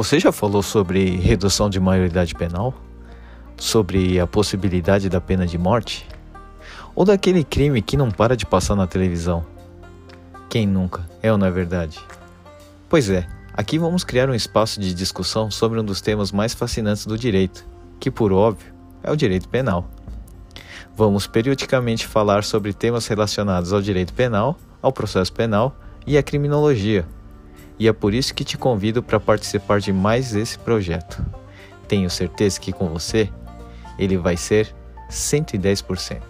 Você já falou sobre redução de maioridade penal? Sobre a possibilidade da pena de morte? Ou daquele crime que não para de passar na televisão? Quem nunca? É ou não é verdade? Pois é, aqui vamos criar um espaço de discussão sobre um dos temas mais fascinantes do direito, que por óbvio é o direito penal. Vamos periodicamente falar sobre temas relacionados ao direito penal, ao processo penal e à criminologia e é por isso que te convido para participar de mais esse projeto. Tenho certeza que com você ele vai ser 110%.